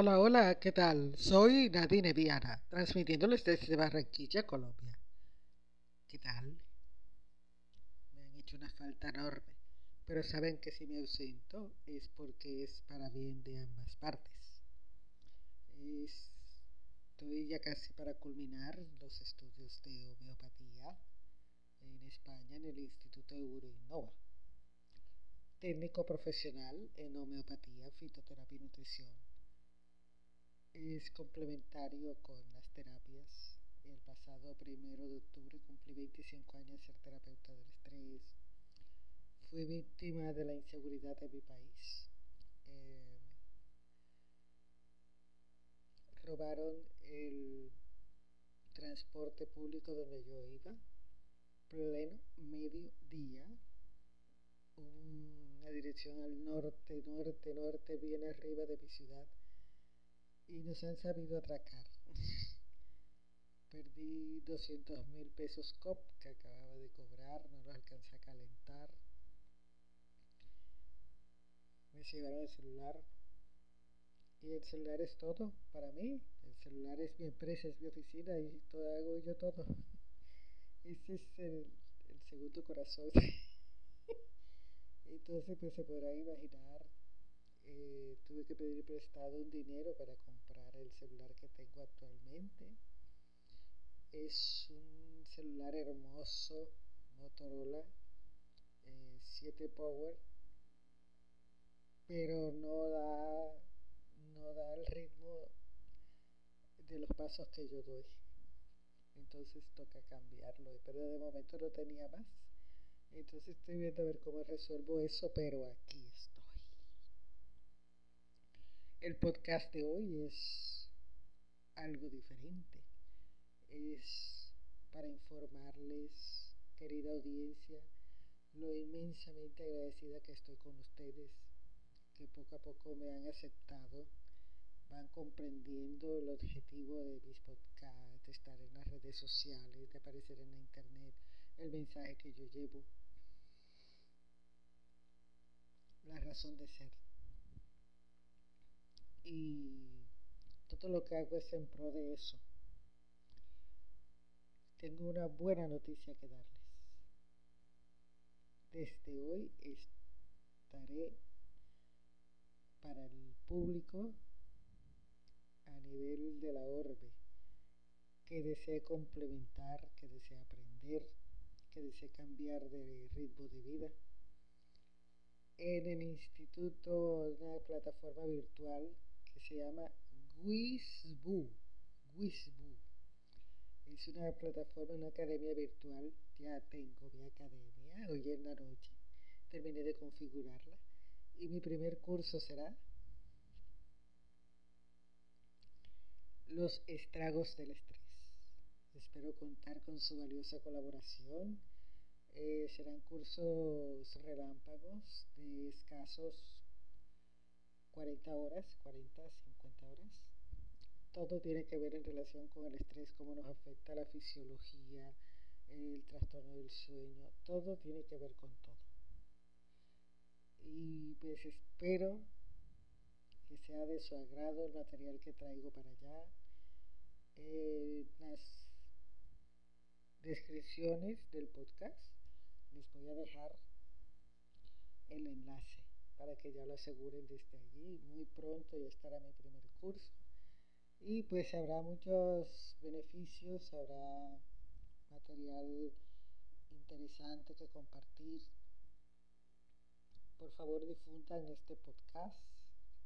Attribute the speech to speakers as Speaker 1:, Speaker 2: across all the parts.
Speaker 1: Hola, hola, ¿qué tal? Soy Nadine Viana, transmitiéndoles desde Barranquilla, Colombia. ¿Qué tal? Me han hecho una falta enorme, pero saben que si me ausento es porque es para bien de ambas partes. Estoy ya casi para culminar los estudios de homeopatía en España en el Instituto Euroinnova. Técnico profesional en homeopatía, fitoterapia y nutrición es complementario con las terapias. El pasado primero de octubre cumplí 25 años de ser terapeuta del estrés. Fui víctima de la inseguridad de mi país. Eh, robaron el transporte público donde yo iba, pleno mediodía. Una dirección al norte, norte, norte, bien arriba de mi ciudad y nos han sabido atracar. Perdí 200 mil pesos COP que acababa de cobrar, no los alcancé a calentar. Me llevaron el celular y el celular es todo para mí. El celular es mi empresa, es mi oficina y todo hago yo todo. Ese es el, segundo corazón. Entonces pues se podrá imaginar eh, tuve que pedir prestado un dinero para comprar el celular que tengo actualmente. Es un celular hermoso, Motorola 7 eh, Power, pero no da, no da el ritmo de los pasos que yo doy. Entonces toca cambiarlo, pero de momento no tenía más. Entonces estoy viendo a ver cómo resuelvo eso, pero aquí estoy. El podcast de hoy es algo diferente. Es para informarles, querida audiencia, lo inmensamente agradecida que estoy con ustedes, que poco a poco me han aceptado, van comprendiendo el objetivo de mis podcasts, de estar en las redes sociales, de aparecer en la internet, el mensaje que yo llevo, la razón de ser y todo lo que hago es en pro de eso. Tengo una buena noticia que darles. Desde hoy estaré para el público a nivel de la orbe que desee complementar, que desee aprender, que desee cambiar de ritmo de vida. En el instituto, una plataforma virtual se llama Wizboo. Wizboo. Es una plataforma, una academia virtual. Ya tengo mi academia hoy en la noche. Terminé de configurarla. Y mi primer curso será Los estragos del estrés. Espero contar con su valiosa colaboración. Eh, serán cursos relámpagos de escasos 40 horas, 40, 50 horas. Todo tiene que ver en relación con el estrés, cómo nos afecta la fisiología, el trastorno del sueño, todo tiene que ver con todo. Y pues espero que sea de su agrado el material que traigo para allá. Eh, las descripciones del podcast les voy a dejar el enlace para que ya lo aseguren desde allí. Muy pronto ya estará mi primer curso. Y pues habrá muchos beneficios, habrá material interesante que compartir. Por favor difundan este podcast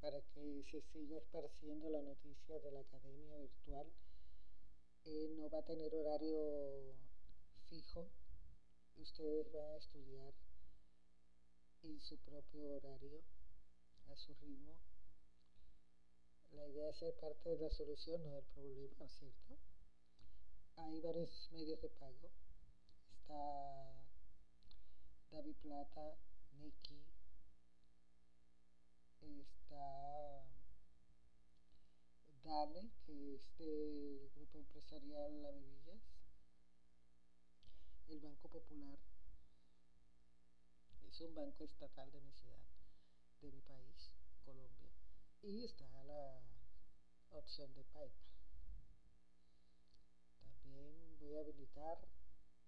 Speaker 1: para que se siga esparciendo la noticia de la academia virtual. Eh, no va a tener horario fijo. Ustedes van a estudiar en su propio horario, a su ritmo. La idea es ser parte de la solución, no del problema, ¿cierto? Hay varios medios de pago. Está David Plata, Nicky, está Dale, que es del grupo empresarial La Bebillas, el Banco Popular, es un banco estatal de mi ciudad, de mi país, Colombia. Y está la opción de PayPal. También voy a habilitar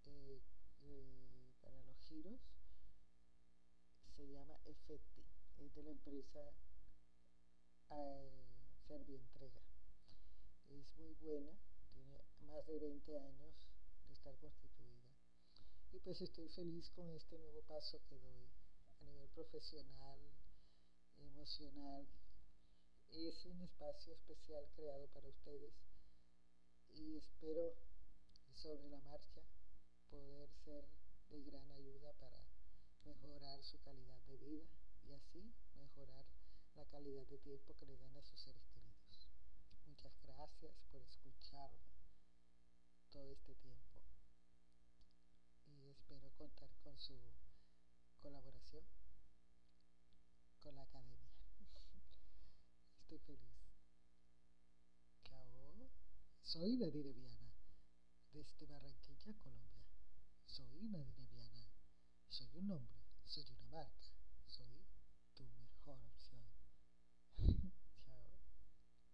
Speaker 1: eh, eh, para los giros, se llama Efecti, es de la empresa eh, Servientrega. Es muy buena, tiene más de 20 años de estar constituida. Y pues estoy feliz con este nuevo paso que doy a nivel profesional, emocional. Es un espacio especial creado para ustedes y espero sobre la marcha poder ser de gran ayuda para mejorar su calidad de vida y así mejorar la calidad de tiempo que le dan a sus seres queridos. Muchas gracias por escucharme todo este tiempo y espero contar con su colaboración con la academia. Estoy feliz. Chao. Soy Nadine Viana, desde Barranquilla, Colombia. Soy Nadine Viana. Soy un hombre, soy una marca.